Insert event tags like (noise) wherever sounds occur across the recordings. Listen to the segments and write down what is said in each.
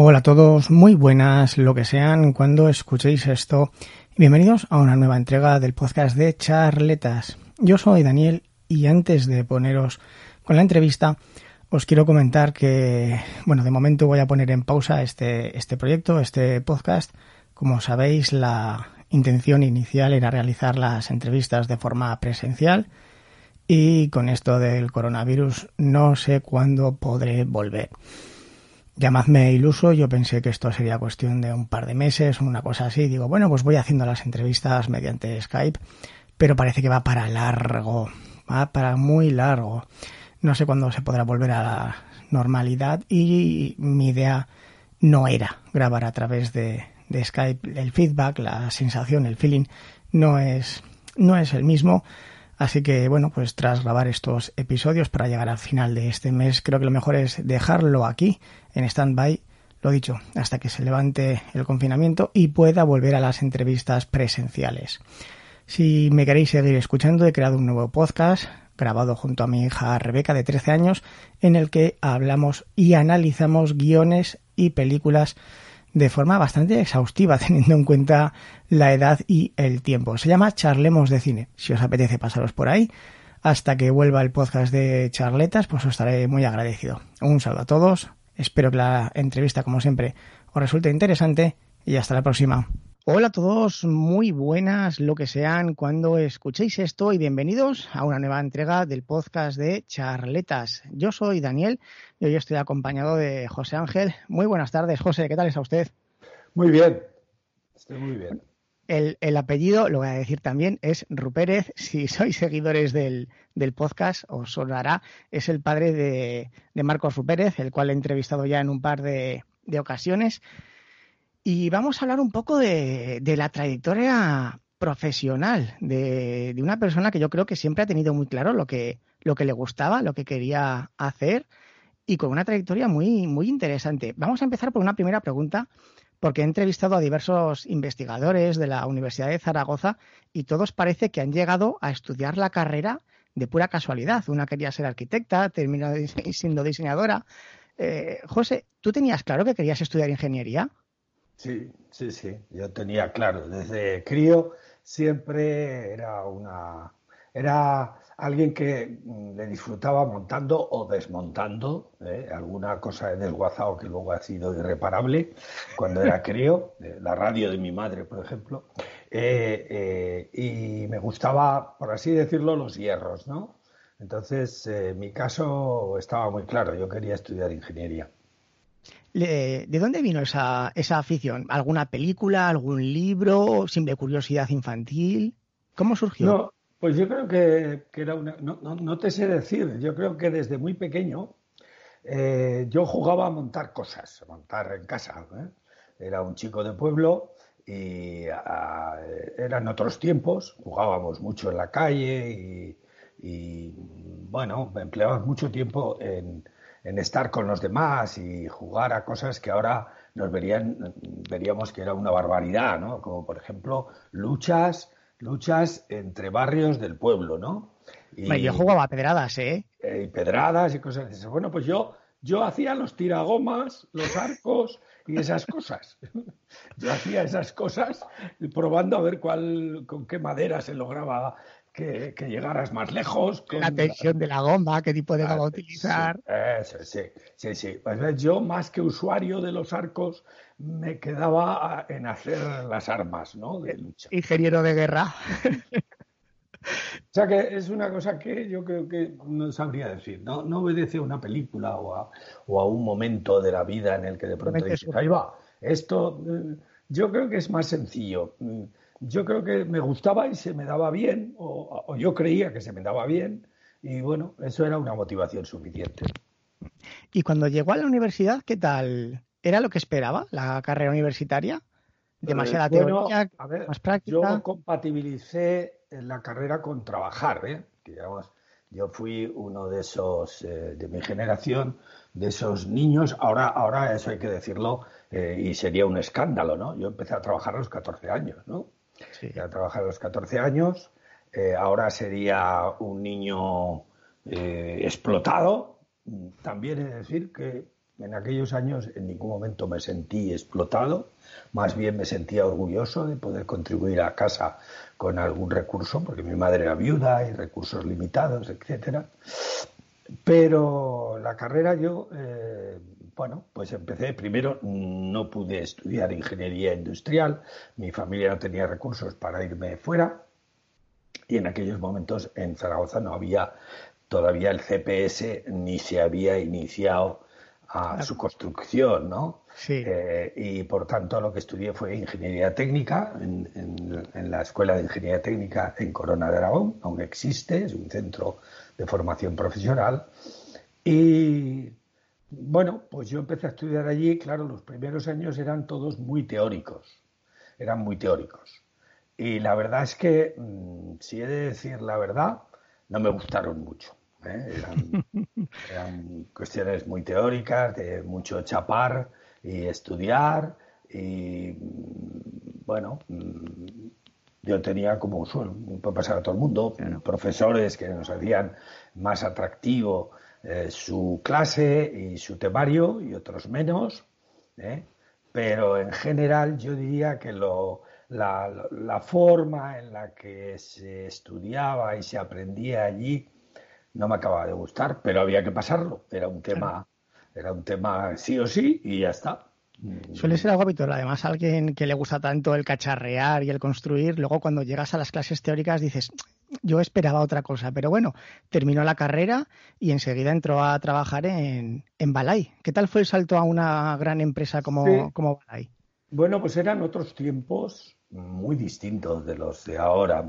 Hola a todos, muy buenas, lo que sean, cuando escuchéis esto. Bienvenidos a una nueva entrega del podcast de Charletas. Yo soy Daniel y antes de poneros con la entrevista, os quiero comentar que, bueno, de momento voy a poner en pausa este, este proyecto, este podcast. Como sabéis, la intención inicial era realizar las entrevistas de forma presencial y con esto del coronavirus no sé cuándo podré volver. Llamadme iluso, yo pensé que esto sería cuestión de un par de meses, una cosa así. Digo, bueno, pues voy haciendo las entrevistas mediante Skype, pero parece que va para largo, va para muy largo. No sé cuándo se podrá volver a la normalidad y mi idea no era grabar a través de, de Skype. El feedback, la sensación, el feeling no es, no es el mismo. Así que bueno, pues tras grabar estos episodios para llegar al final de este mes, creo que lo mejor es dejarlo aquí en stand-by, lo dicho, hasta que se levante el confinamiento y pueda volver a las entrevistas presenciales. Si me queréis seguir escuchando, he creado un nuevo podcast grabado junto a mi hija Rebeca de 13 años, en el que hablamos y analizamos guiones y películas de forma bastante exhaustiva (laughs) teniendo en cuenta la edad y el tiempo. Se llama Charlemos de Cine. Si os apetece pasaros por ahí, hasta que vuelva el podcast de charletas, pues os estaré muy agradecido. Un saludo a todos, espero que la entrevista, como siempre, os resulte interesante y hasta la próxima. Hola a todos, muy buenas lo que sean cuando escuchéis esto y bienvenidos a una nueva entrega del podcast de Charletas. Yo soy Daniel y hoy estoy acompañado de José Ángel. Muy buenas tardes, José, ¿qué tal está usted? Muy bien, estoy muy bien. El, apellido, lo voy a decir también, es Rupérez. Si sois seguidores del, podcast, os sonará. Es el padre de, Marcos Rupérez, el cual he entrevistado ya en un par de ocasiones. Y vamos a hablar un poco de, la trayectoria profesional de, una persona que yo creo que siempre ha tenido muy claro lo que, lo que le gustaba, lo que quería hacer y con una trayectoria muy, muy interesante. Vamos a empezar por una primera pregunta porque he entrevistado a diversos investigadores de la Universidad de Zaragoza y todos parece que han llegado a estudiar la carrera de pura casualidad. Una quería ser arquitecta, terminó (laughs) siendo diseñadora. Eh, José, ¿tú tenías claro que querías estudiar ingeniería? Sí, sí, sí, yo tenía claro, desde crío siempre era una era alguien que mm, le disfrutaba montando o desmontando, ¿eh? alguna cosa de desguazado que luego ha sido irreparable cuando era crío, (laughs) la radio de mi madre, por ejemplo, eh, eh, y me gustaba, por así decirlo, los hierros, ¿no? Entonces, mi caso estaba muy claro, yo quería estudiar ingeniería. ¿De dónde vino esa, esa afición? ¿Alguna película, algún libro, simple curiosidad infantil? ¿Cómo surgió? No, pues yo creo que, era una... No, te sé decir, yo creo que desde muy pequeño eh, yo jugaba a montar cosas, a montar en casa. ¿eh? Era un chico de pueblo y eran otros tiempos, jugábamos mucho en la calle y, y bueno, empleábamos mucho tiempo en en estar con los demás y jugar a cosas que ahora nos verían, veríamos que era una barbaridad, ¿no? Como por ejemplo luchas, luchas entre barrios del pueblo, ¿no? Y, yo jugaba a pedradas, ¿eh? ¿eh? Y pedradas y cosas así. Bueno, pues yo, yo hacía los tiragomas, los arcos y esas cosas. (laughs) Yo hacía esas cosas probando a ver cuál, con qué madera se lograba que, llegaras más lejos. Con la tensión de la goma, qué tipo de goma ah, utilizar. Sí, sí, sí, Pues yo, más que usuario de los arcos, me quedaba en hacer las armas, ¿no? De lucha. Ingeniero de guerra. O sea que es una cosa que yo creo que no sabría decir. No, no obedece a una película o a, o a, un momento de la vida en el que de pronto dices, ahí va, esto eh, yo creo que es más sencillo. Mm, yo creo que me gustaba y se me daba bien, o, yo creía que se me daba bien, y bueno, eso era una motivación suficiente. Y cuando llegó a la universidad, ¿qué tal? ¿Era lo que esperaba la carrera universitaria? ¿Demasiada teoría, más práctica? Yo compatibilicé la carrera con trabajar, ¿eh? yo fui uno de esos, eh, de mi generación, de esos niños, ahora, ahora eso hay que decirlo, eh, y sería un escándalo, ¿no? Yo empecé a trabajar a los 14 años, ¿no? Sí. Ya trabajado a los 14 años, eh, ahora sería un niño explotado. También es decir que en aquellos años en ningún momento me sentí explotado, más bien me sentía orgulloso de poder contribuir a casa con algún recurso, porque mi madre era viuda y recursos limitados, etcétera. Pero la carrera yo, eh, bueno, pues empecé, primero no pude estudiar ingeniería industrial, mi familia no tenía recursos para irme fuera y en aquellos momentos en Zaragoza no había todavía el CPS ni se había iniciado a su construcción, ¿no? Sí. Eh, y por tanto lo que estudié fue ingeniería técnica en, en, la Escuela de Ingeniería Técnica en Corona de Aragón, aún existe, es un centro de formación profesional. Y bueno, pues yo empecé a estudiar allí, claro, los primeros años eran todos muy teóricos, eran muy teóricos. Y la verdad es que, mm, si he de decir la verdad, no me gustaron mucho. ¿Eh? (laughs) Eran, cuestiones muy teóricas, de mucho chapar y estudiar. Y bueno, yo tenía como suelo, puede pasar a todo el mundo, profesores que nos hacían más atractivo eh, su clase y su temario y otros menos. ¿eh? Pero en general yo diría que lo, la, la, forma en la que se estudiaba y se aprendía allí no me acababa de gustar, pero había que pasarlo. Era un tema, era un tema sí o sí y ya está. Suele ser algo habitual. Además, alguien que le gusta tanto el cacharrear y el construir, luego cuando llegas a las clases teóricas dices, yo esperaba otra cosa. Pero bueno, terminó la carrera y enseguida entró a trabajar en, en Balay. ¿Qué tal fue el salto a una gran empresa como, como Balay? Bueno, pues eran otros tiempos muy distintos de los de ahora.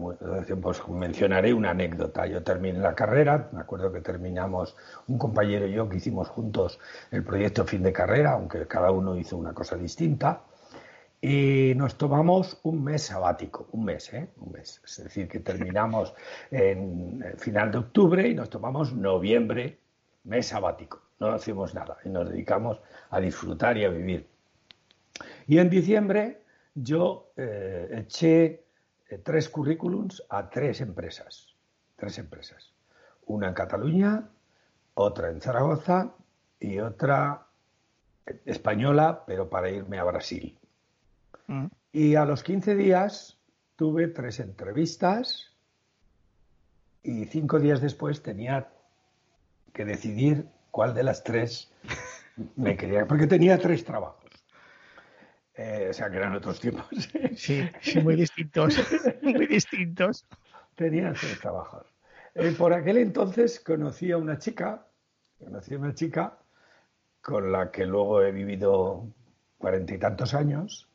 pues mencionaré una anécdota. Yo terminé la carrera, me acuerdo que terminamos un compañero y yo que hicimos juntos el proyecto fin de carrera, aunque cada uno hizo una cosa distinta. Y nos tomamos un mes sabático, un mes, ¿eh? Un mes. Es decir, que terminamos en final de octubre y nos tomamos noviembre, mes sabático. No hacemos nada y nos dedicamos a disfrutar y a vivir. Y en diciembre yo eh, eché eh, tres currículums a tres empresas, tres empresas. Una en Cataluña, otra en Zaragoza y otra española, pero para irme a Brasil. Mm. Y a los 15 días tuve tres entrevistas y cinco días después tenía que decidir cuál de las tres me quería, porque tenía tres trabajos. Eh, o sea, que eran otros tiempos. (laughs) Sí, sí, muy (laughs) distintos. muy distintos. Tenían sus trabajos. Eh, por aquel entonces conocí a una chica, conocí a una chica con la que luego he vivido cuarenta y tantos años,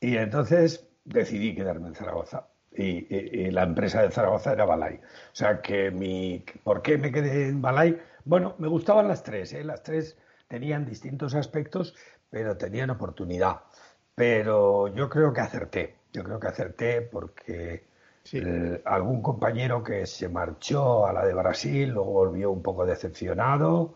y entonces decidí quedarme en Zaragoza. Y, la empresa de Zaragoza era Balay. O sea que mi. ¿Por qué me quedé en Balay? Bueno, me gustaban las tres, ¿eh? las tres tenían distintos aspectos, pero tenían oportunidad. Pero yo creo que acerté, yo creo que acerté porque algún compañero que se marchó a la de Brasil, luego volvió un poco decepcionado,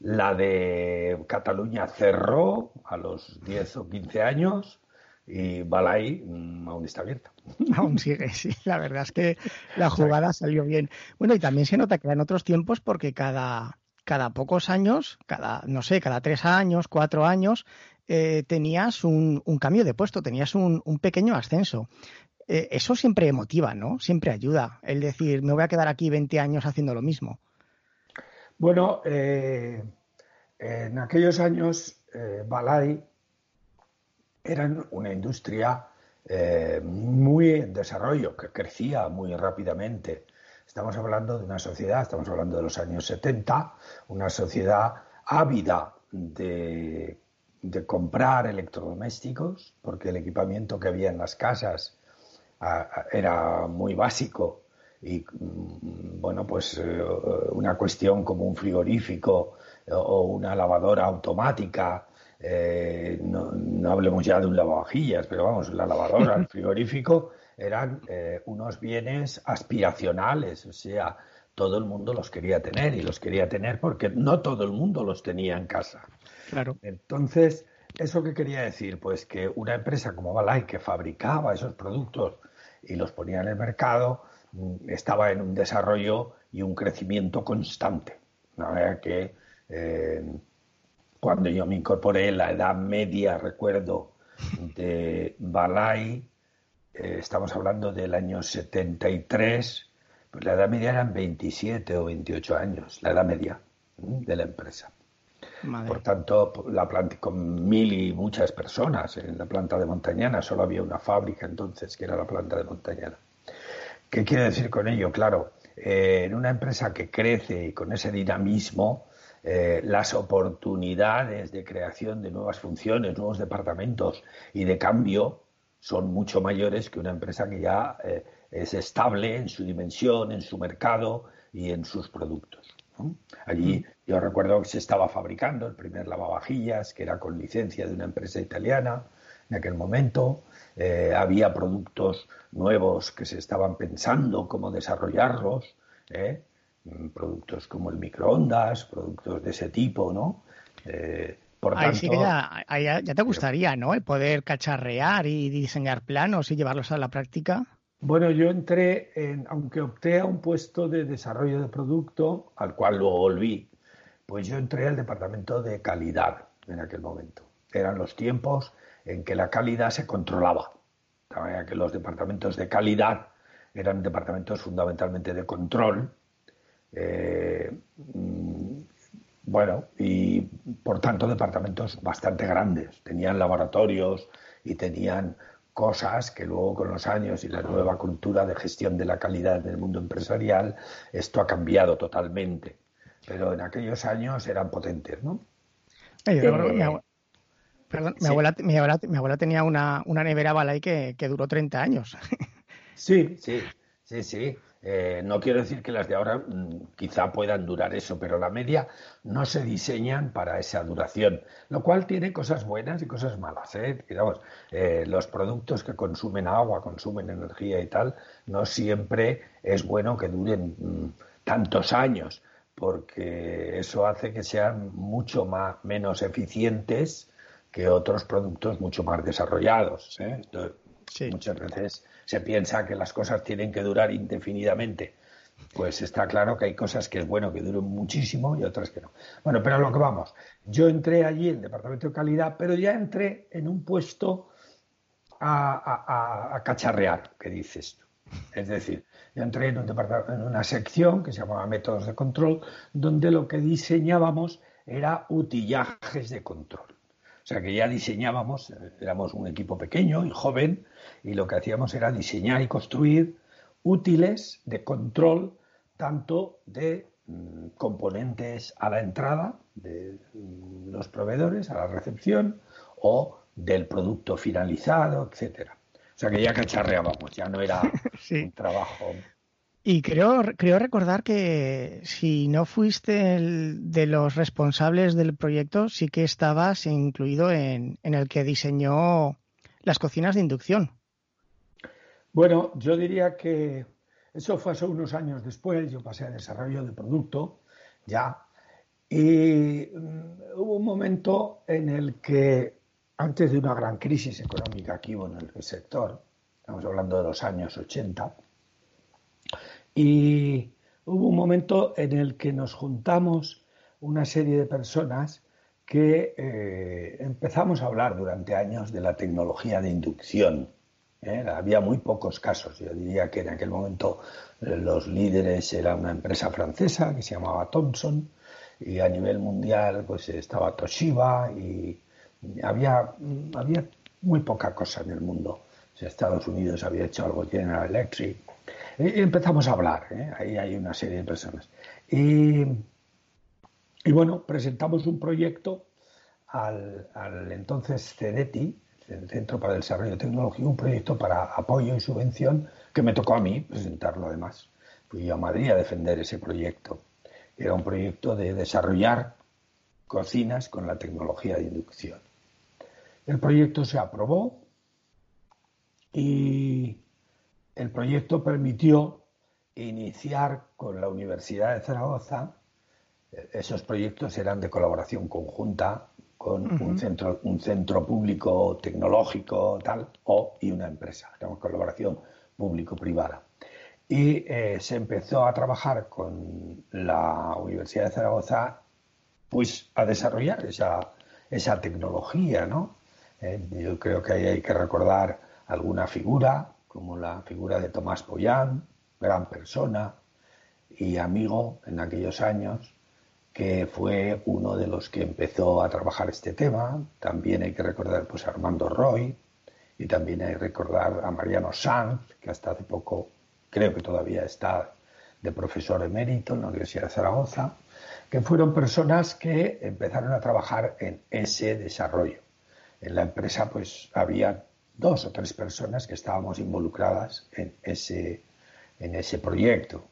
la de Cataluña cerró a los 10 o 15 años y Balay mm, aún está abierta. (laughs) Aún sigue, sí. La verdad es que la jugada salió bien. Bueno, y también se nota que en otros tiempos porque cada, cada pocos años, cada, no sé, cada tres años, cuatro años, eh, tenías un, cambio de puesto, tenías un, pequeño ascenso. Eh, eso siempre motiva, ¿no? Siempre ayuda. El decir, me voy a quedar aquí 20 años haciendo lo mismo. Bueno, eh, en aquellos años, Balay era una industria muy en desarrollo, que crecía muy rápidamente. Estamos hablando de una sociedad, estamos hablando de los años 70, una sociedad ávida de de comprar electrodomésticos, porque el equipamiento que había en las casas era muy básico y mm, bueno, pues eh, una cuestión como un frigorífico o una lavadora automática, eh, no, hablemos ya de un lavavajillas, pero vamos, la lavadora, el (laughs) frigorífico eran eh, unos bienes aspiracionales, o sea, todo el mundo los quería tener y los quería tener porque no todo el mundo los tenía en casa. Entonces, ¿eso qué quería decir? Pues que una empresa como Balay, que fabricaba esos productos y los ponía en el mercado, mm, estaba en un desarrollo y un crecimiento constante. que, eh, cuando yo me incorporé, la edad media, recuerdo, de Balay, eh, estamos hablando del año 73, pues la edad media eran 27 o 28 años, la edad media de la empresa. Por tanto, la planta con mil y muchas personas en la planta de Montañana, solo había una fábrica entonces que era la planta de Montañana. ¿Qué quiere decir con ello? Claro, eh, en una empresa que crece y con ese dinamismo, eh, las oportunidades de creación de nuevas funciones, nuevos departamentos y de cambio son mucho mayores que una empresa que ya eh, es estable en su dimensión, en su mercado y en sus productos. Allí yo recuerdo que se estaba fabricando el primer lavavajillas, que era con licencia de una empresa italiana en aquel momento. Eh, había productos nuevos que se estaban pensando cómo desarrollarlos, ¿eh? mm, productos como el microondas, productos de ese tipo, ¿no? Eh, por tanto, sí que ya, ya, te gustaría, ¿no? El poder cacharrear y diseñar planos y llevarlos a la práctica. Bueno, yo entré, en, aunque opté a un puesto de desarrollo de producto, al cual luego volví, pues yo entré al departamento de calidad en aquel momento. Eran los tiempos en que la calidad se controlaba. De que los departamentos de calidad eran departamentos fundamentalmente de control. Eh, mm, bueno, y por tanto departamentos bastante grandes. Tenían laboratorios y tenían cosas que luego con los años y la nueva cultura de gestión de la calidad en el mundo empresarial, esto ha cambiado totalmente. Pero en aquellos años eran potentes, ¿no? mi, abuela, mi, abuela, tenía una, una nevera Balay que, que duró 30 años. (laughs) Sí, sí, sí, sí. Eh, no quiero decir que las de ahora mm, quizá puedan durar eso, pero la media no se diseñan para esa duración, lo cual tiene cosas buenas y cosas malas. ¿eh? eh los productos que consumen agua, consumen energía y tal, no siempre es bueno que duren mm, tantos años, porque eso hace que sean mucho más, menos eficientes que otros productos mucho más desarrollados. ¿eh? Muchas veces se piensa que las cosas tienen que durar indefinidamente. Pues está claro que hay cosas que es bueno que duren muchísimo y otras que no. Bueno, pero a lo que vamos. Yo entré allí en el departamento de calidad, pero ya entré en un puesto a, cacharrear, que dices tú. Es decir, yo entré en, un en una sección que se llamaba métodos de control, donde lo que diseñábamos era utillajes de control. O sea que ya diseñábamos, éramos un equipo pequeño y joven, y lo que hacíamos era diseñar y construir útiles de control tanto de mm, componentes a la entrada de mm, los proveedores, a la recepción, o del producto finalizado, etcétera. O sea que ya cacharreábamos, ya no era (laughs) un trabajo y creo, creo recordar que si no fuiste el de los responsables del proyecto, sí que estabas incluido en, en el que diseñó las cocinas de inducción. Bueno, yo diría que eso fue hace unos años después, yo pasé a desarrollo de producto, ya, y mm, hubo un momento en el que, antes de una gran crisis económica que hubo en el sector, estamos hablando de los años 80, y hubo un momento en el que nos juntamos una serie de personas que eh, empezamos a hablar durante años de la tecnología de inducción. ¿eh? Había muy pocos casos. Yo diría que en aquel momento eh, los líderes era una empresa francesa que se llamaba Thomson y a nivel mundial pues estaba Toshiba y había, había muy poca cosa en el mundo. Estados Unidos había hecho algo General Electric y empezamos a hablar, ¿eh? ahí hay una serie de personas. Y, bueno, presentamos un proyecto al, entonces CEDETI, el Centro para el Desarrollo Tecnológico, un proyecto para apoyo y subvención que me tocó a mí presentarlo además. Fui yo a Madrid a defender ese proyecto. Era un proyecto de desarrollar cocinas con la tecnología de inducción. El proyecto se aprobó y el proyecto permitió iniciar con la Universidad de Zaragoza, eh, esos proyectos eran de colaboración conjunta con un, centro, un centro público tecnológico tal o y una empresa, era colaboración público-privada. Y eh, se empezó a trabajar con la Universidad de Zaragoza pues a desarrollar esa, esa tecnología, ¿no? Eh, yo creo que ahí hay que recordar alguna figura, como la figura de Tomás Pollán, gran persona y amigo en aquellos años, que fue uno de los que empezó a trabajar este tema. También hay que recordar pues, a Armando Roy y también hay que recordar a Mariano Sanz, que hasta hace poco creo que todavía está de profesor emérito en la Universidad de Zaragoza, que fueron personas que empezaron a trabajar en ese desarrollo. En la empresa pues había dos o tres personas que estábamos involucradas en ese, en ese proyecto.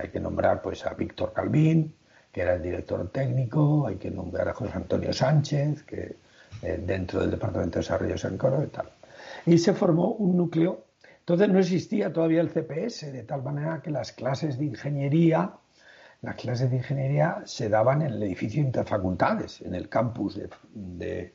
Hay que nombrar pues a Víctor Calvín, que era el director técnico, hay que nombrar a José Antonio Sánchez, que eh, dentro del Departamento de Desarrollo Coro y tal. Y se formó un núcleo entonces no existía todavía el CPS, de tal manera que las clases de ingeniería, las clases de ingeniería se daban en el edificio Interfacultades, en el campus de,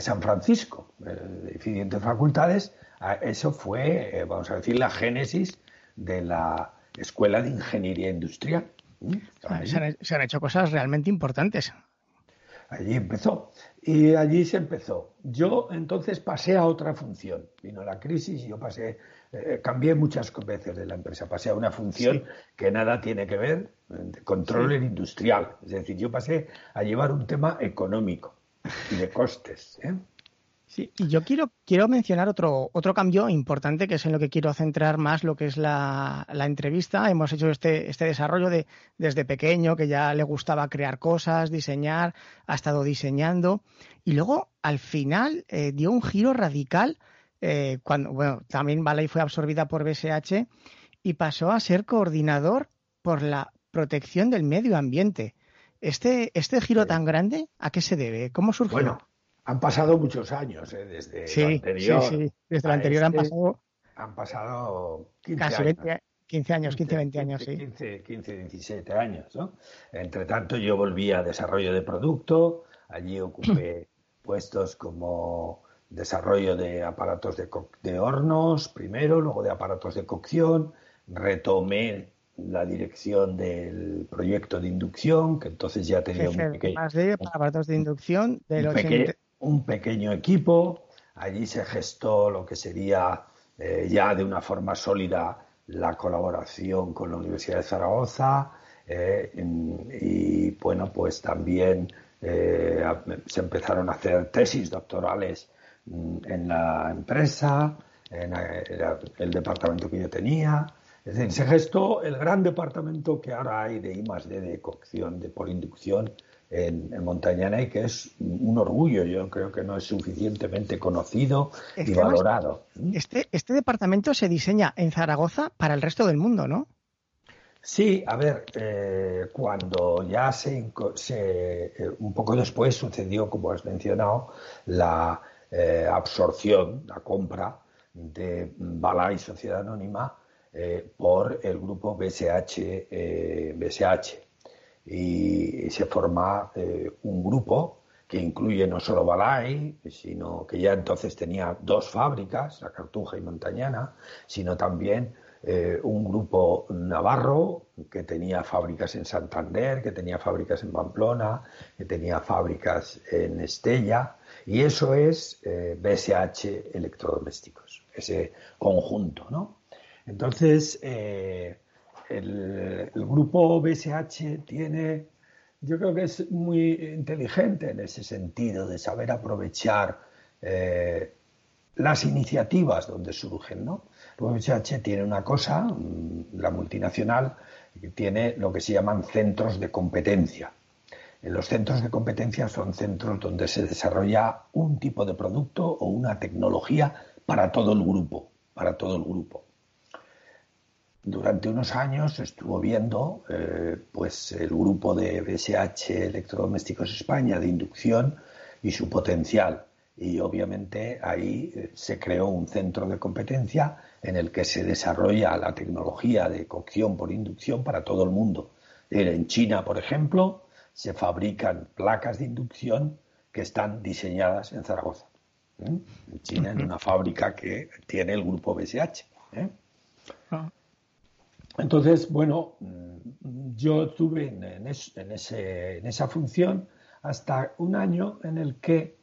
San Francisco, el edificio Interfacultades. Eso fue, eh, vamos a decir, la génesis de la Escuela de Ingeniería Industrial. se han hecho cosas realmente importantes. Allí empezó. Y allí se empezó. Yo entonces pasé a otra función. Vino la crisis y yo pasé, eh, cambié muchas veces de la empresa. Pasé a una función que nada tiene que ver de control industrial. Es decir, yo pasé a llevar un tema económico (laughs) de costes. ¿eh? Sí, y yo quiero, quiero mencionar otro, otro cambio importante que es en lo que quiero centrar más lo que es la, la entrevista. Hemos hecho este, este desarrollo de desde pequeño, que ya le gustaba crear cosas, diseñar, ha estado diseñando. Y luego, al final, eh, dio un giro radical eh, cuando, bueno, también Balay fue absorbida por BSH y pasó a ser coordinador por la protección del medio ambiente. Este, este giro tan grande, ¿a qué se debe? ¿Cómo surgió? Han pasado muchos años, ¿eh? desde sí, anterior. Sí, sí, desde el anterior han este pasado. Han pasado 15 casi años. 20, 15 años, 15, 20 años, sí. 15, 15, 17 años, ¿no? Entre tanto, yo volví a desarrollo de producto, allí ocupé (clears throat) puestos como desarrollo de aparatos de, de hornos primero, luego de aparatos de cocción, retomé la dirección del proyecto de inducción, que entonces ya tenía un pequeño... Más de aparatos de inducción del un pequeño equipo. Allí se gestó lo que sería eh, ya de una forma sólida la colaboración con la Universidad de Zaragoza eh, y bueno, pues también eh, se empezaron a hacer tesis doctorales mm, en la empresa, en el departamento que yo tenía. Es decir, se gestó el gran departamento que ahora hay de I de cocción, de por inducción, en, Montañana y que es un orgullo. Yo creo que no es suficientemente conocido y valorado. Este, este departamento se diseña en Zaragoza para el resto del mundo, ¿no? Sí, a ver, eh, cuando ya se, eh, un poco después sucedió, como has mencionado, la eh, absorción, la compra de Balay Sociedad Anónima por el grupo BSH, BSH y se forma eh, un grupo que incluye no solo Balay, sino que ya entonces tenía dos fábricas, la Cartuja y Montañana, sino también eh, un grupo navarro que tenía fábricas en Santander, que tenía fábricas en Pamplona, que tenía fábricas en Estella, y eso es BSH eh, Electrodomésticos, ese conjunto, ¿no? Entonces, el, grupo BSH tiene, yo creo que es muy inteligente en ese sentido de saber aprovechar eh, las iniciativas donde surgen, ¿no? El BSH tiene una cosa, mm, la multinacional, tiene lo que se llaman centros de competencia. Los centros de competencia son centros donde se desarrolla un tipo de producto o una tecnología para todo el grupo, para todo el grupo durante unos años estuvo viendo eh, pues el grupo de BSH Electrodomésticos España de inducción y su potencial. Y obviamente ahí eh, se creó un centro de competencia en el que se desarrolla la tecnología de cocción por inducción para todo el mundo. En China, por ejemplo, se fabrican placas de inducción que están diseñadas en Zaragoza. En China, en una fábrica que tiene el grupo BSH. ¿eh? Ah. Entonces, bueno, mm, yo estuve en, esa función hasta un año en el que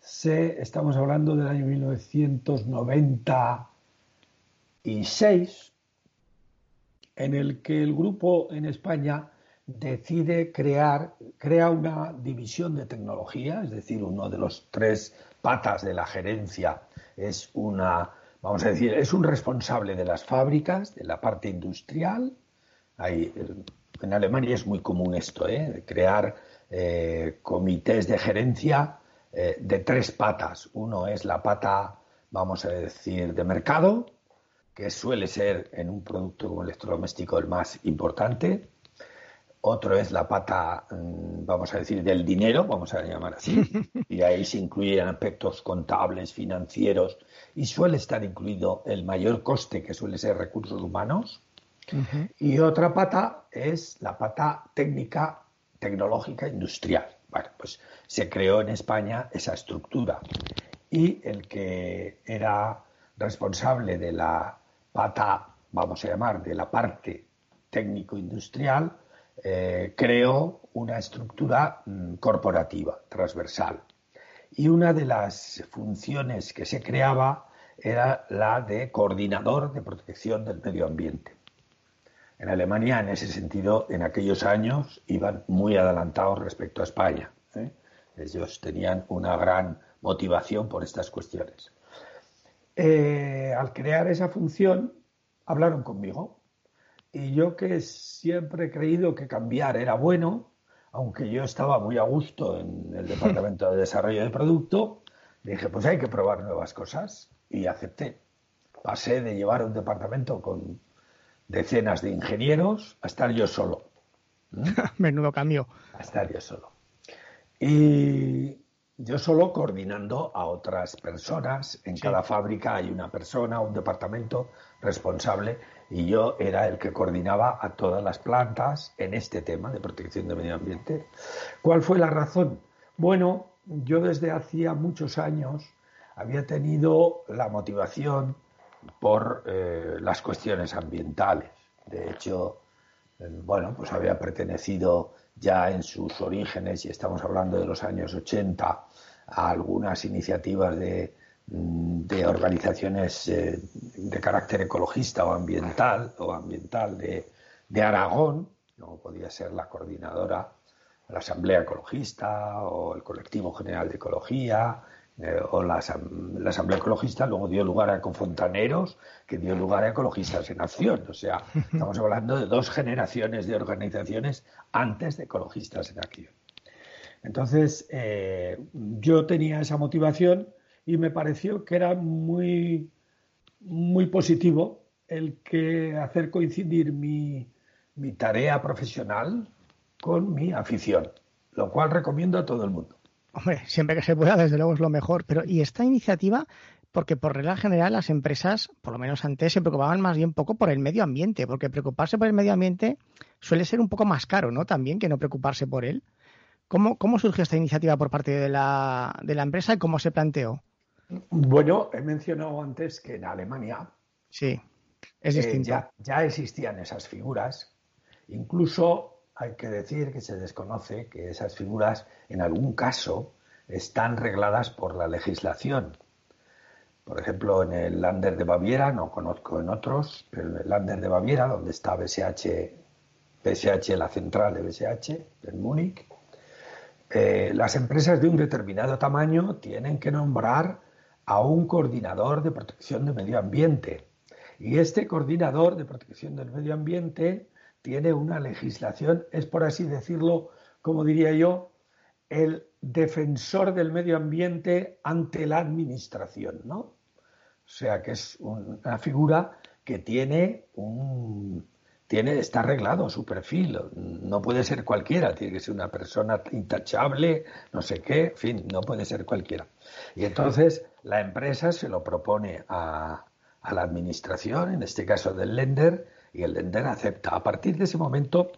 se, estamos hablando del año 1996, en el que el grupo en España decide crear, crea una división de tecnología, es decir, uno de los tres patas de la gerencia es una, vamos a decir, es un responsable de las fábricas, de la parte industrial. Hay, en Alemania es muy común esto, ¿eh? crear eh, comités de gerencia eh, de tres patas. Uno es la pata, vamos a decir, de mercado, que suele ser en un producto como electrodoméstico el más importante otro es la pata, mm, vamos a decir, del dinero, vamos a llamar así, (laughs) y ahí se incluyen aspectos contables, financieros, y suele estar incluido el mayor coste, que suele ser recursos humanos. Y otra pata es la pata técnica, tecnológica, industrial. Bueno, pues se creó en España esa estructura. Y el que era responsable de la pata, vamos a llamar, de la parte técnico-industrial, eh, creó una estructura mm, corporativa transversal. Y una de las funciones que se creaba era la de coordinador de protección del medio ambiente. En Alemania, en ese sentido, en aquellos años iban muy adelantados respecto a España. ¿eh? Ellos tenían una gran motivación por estas cuestiones. Eh, al crear esa función, hablaron conmigo y yo que siempre he creído que cambiar era bueno, aunque yo estaba muy a gusto en el (laughs) departamento de desarrollo de producto, dije, pues hay que probar nuevas cosas y acepté. Pasé de llevar un departamento con decenas de ingenieros a estar yo solo. (laughs) Menudo cambio. A estar yo solo. Y yo solo coordinando a otras personas. En cada fábrica hay una persona, un departamento responsable y yo era el que coordinaba a todas las plantas en este tema de protección del medio ambiente. ¿Cuál fue la razón? Bueno, yo desde hacía muchos años había tenido la motivación por eh, las cuestiones ambientales. De hecho, eh, bueno, pues había pertenecido ya en sus orígenes, y estamos hablando de los años 80, a algunas iniciativas de Mm, de organizaciones eh, de carácter ecologista o ambiental o ambiental de, Aragón, como podía ser la coordinadora, la Asamblea Ecologista o el Colectivo General de Ecología eh, o la, Asamblea Ecologista, luego dio lugar a Ecofontaneros, que dio lugar a Ecologistas en Acción. O sea, (laughs) estamos hablando de dos generaciones de organizaciones antes de Ecologistas en Acción. Entonces, eh, yo tenía esa motivación y me pareció que era muy, muy positivo el que hacer coincidir mi, mi tarea profesional con mi afición, lo cual recomiendo a todo el mundo. Hombre, siempre que se pueda, desde luego es lo mejor. Pero, ¿y esta iniciativa? Porque por regla general las empresas, por lo menos antes, se preocupaban más bien poco por el medio ambiente, porque preocuparse por el medio ambiente suele ser un poco más caro, ¿no? También que no preocuparse por él. ¿Cómo, cómo surgió esta iniciativa por parte de la, de la empresa y cómo se planteó? Bueno, he mencionado antes que en Alemania sí, es eh, ya, existían esas figuras. Incluso hay que decir que se desconoce que esas figuras en algún caso están regladas por la legislación. Por ejemplo, en el Lander de Baviera, no conozco en otros, pero en el Lander de Baviera, donde está BSH, BSH la central de BSH, en Múnich, eh, las empresas de un determinado tamaño tienen que nombrar a un coordinador de protección del medio ambiente. Y este coordinador de protección del medio ambiente tiene una legislación, es por así decirlo, como diría yo, el defensor del medio ambiente ante la administración, ¿no? O sea que es una figura que tiene un tiene, está arreglado su perfil, no puede ser cualquiera, tiene que ser una persona intachable, no sé qué, en fin, no puede ser cualquiera. Y entonces la empresa se lo propone a, la administración, en este caso del lender, y el lender acepta. A partir de ese momento,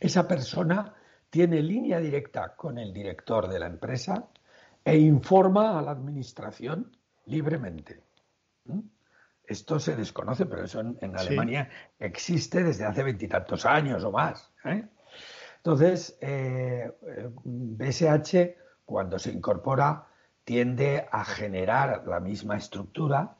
esa persona tiene línea directa con el director de la empresa e informa a la administración libremente. ¿Mm? Esto se desconoce, pero eso en, Alemania existe desde hace veintitantos años o más. ¿eh? Entonces, BSH, cuando se incorpora, tiende a generar la misma estructura,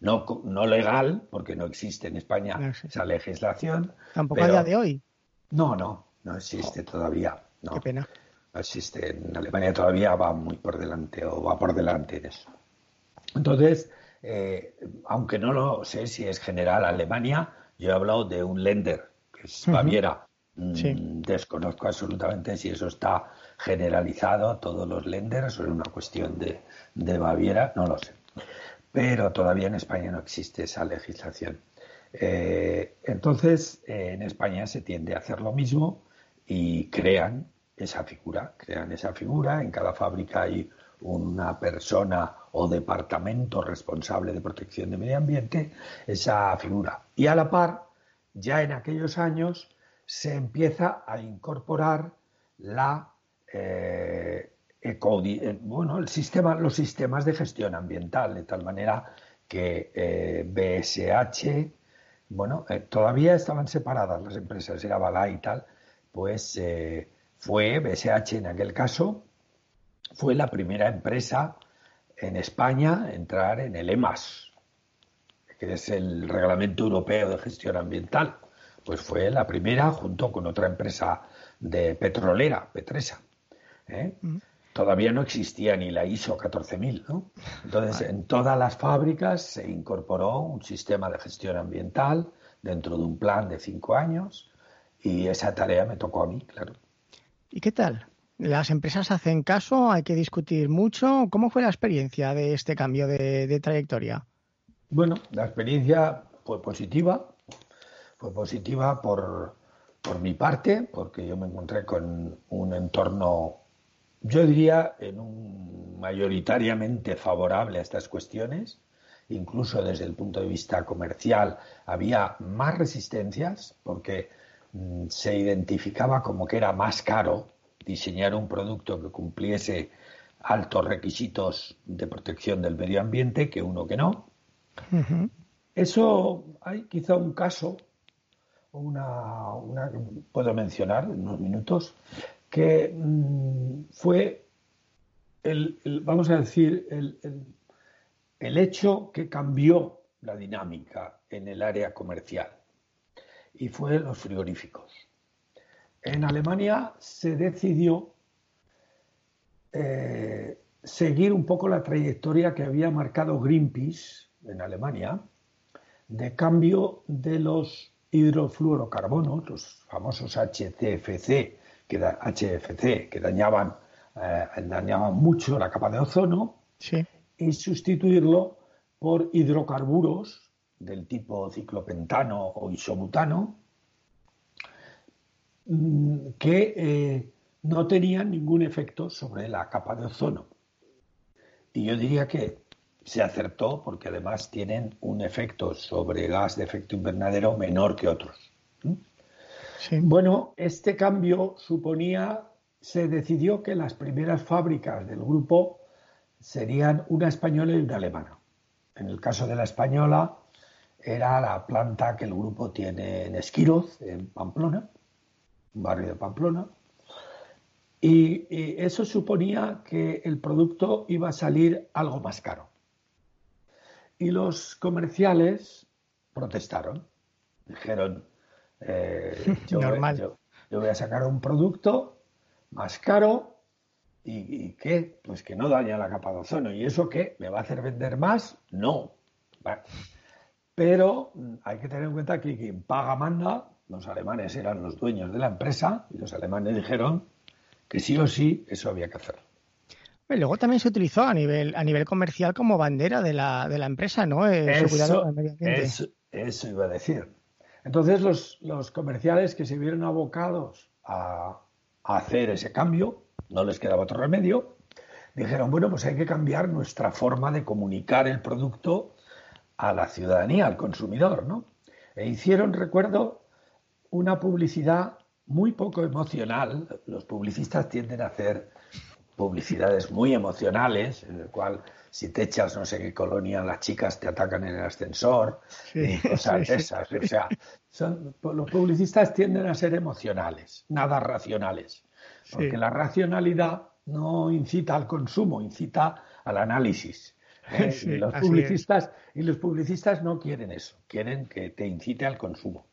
no, no legal, porque no existe en España esa legislación. Tampoco a día de hoy. No, no, no existe todavía. No. Qué pena. No existe. En Alemania todavía va muy por delante o va por delante de eso. Entonces, eh, aunque no lo sé si es general Alemania, yo he hablado de un lender, que es Baviera. Mm, desconozco absolutamente si eso está generalizado a todos los lenders o es una cuestión de, de Baviera, no lo sé. Pero todavía en España no existe esa legislación. Eh, entonces, eh, en España se tiende a hacer lo mismo y crean esa figura, crean esa figura. En cada fábrica hay una persona o departamento responsable de protección de medio ambiente, esa figura. Y a la par, ya en aquellos años se empieza a incorporar la eh, bueno, el sistema, los sistemas de gestión ambiental, de tal manera que BSH bueno, eh, todavía estaban separadas las empresas, era Balay y tal, pues eh, fue BSH en aquel caso, fue la primera empresa en España a entrar en el EMAS, que es el Reglamento Europeo de Gestión Ambiental. Pues fue la primera junto con otra empresa de petrolera, Petresa. ¿eh? Todavía no existía ni la ISO 14000, ¿no? Entonces, en todas las fábricas se incorporó un sistema de gestión ambiental dentro de un plan de cinco años y esa tarea me tocó a mí, claro. ¿Y qué tal? ¿Las empresas hacen caso? ¿Hay que discutir mucho? ¿Cómo fue la experiencia de este cambio de, trayectoria? Bueno, la experiencia fue positiva. Fue positiva por, por mi parte, porque yo me encontré con un entorno yo diría en un mayoritariamente favorable a estas cuestiones, incluso desde el punto de vista comercial había más resistencias porque mm, se identificaba como que era más caro diseñar un producto que cumpliese altos requisitos de protección del medio ambiente que uno que no. Eso hay quizá un caso, una, una puedo mencionar en unos minutos, que mm, fue el, vamos a decir, el, el, hecho que cambió la dinámica en el área comercial y fue los frigoríficos. En Alemania se decidió eh, seguir un poco la trayectoria que había marcado Greenpeace en Alemania de cambio de los hidrofluorocarbonos, los famosos HCFC, que HFC, que dañaban, eh, dañaban mucho la capa de ozono, y sustituirlo por hidrocarburos del tipo ciclopentano o isobutano, mm, que eh, no tenían ningún efecto sobre la capa de ozono. Y yo diría que se acertó porque además tienen un efecto sobre gas de efecto invernadero menor que otros. Bueno, este cambio suponía, se decidió que las primeras fábricas del grupo serían una española y una alemana. En el caso de la española era la planta que el grupo tiene en Esquiroz, en Pamplona, barrio de Pamplona, y, eso suponía que el producto iba a salir algo más caro. Y los comerciales protestaron. Dijeron, eh, yo, Yo, voy a sacar un producto más caro y, que pues que no daña la capa de ozono. ¿Y eso qué? ¿Me va a hacer vender más? No. Pero hay que tener en cuenta que quien paga manda. Los alemanes eran los dueños de la empresa y los alemanes dijeron que sí o sí eso había que hacer. Y luego también se utilizó a nivel, a nivel comercial como bandera de la, de la empresa, ¿no? Eh, eso, eso iba a decir. Entonces los, comerciales que se vieron abocados a, hacer ese cambio, no les quedaba otro remedio, dijeron, bueno, pues hay que cambiar nuestra forma de comunicar el producto a la ciudadanía, al consumidor, ¿no? E hicieron, recuerdo, una publicidad muy poco emocional. Los publicistas tienden a hacer publicidades muy emocionales, en el cual si te echas no sé qué colonia, las chicas te atacan en el ascensor y (laughs) cosas esas. O sea, son, los publicistas tienden a ser emocionales, nada racionales, porque la racionalidad no incita al consumo, incita al análisis. ¿eh? (laughs) y, los publicistas, y los publicistas no quieren eso, quieren que te incite al consumo.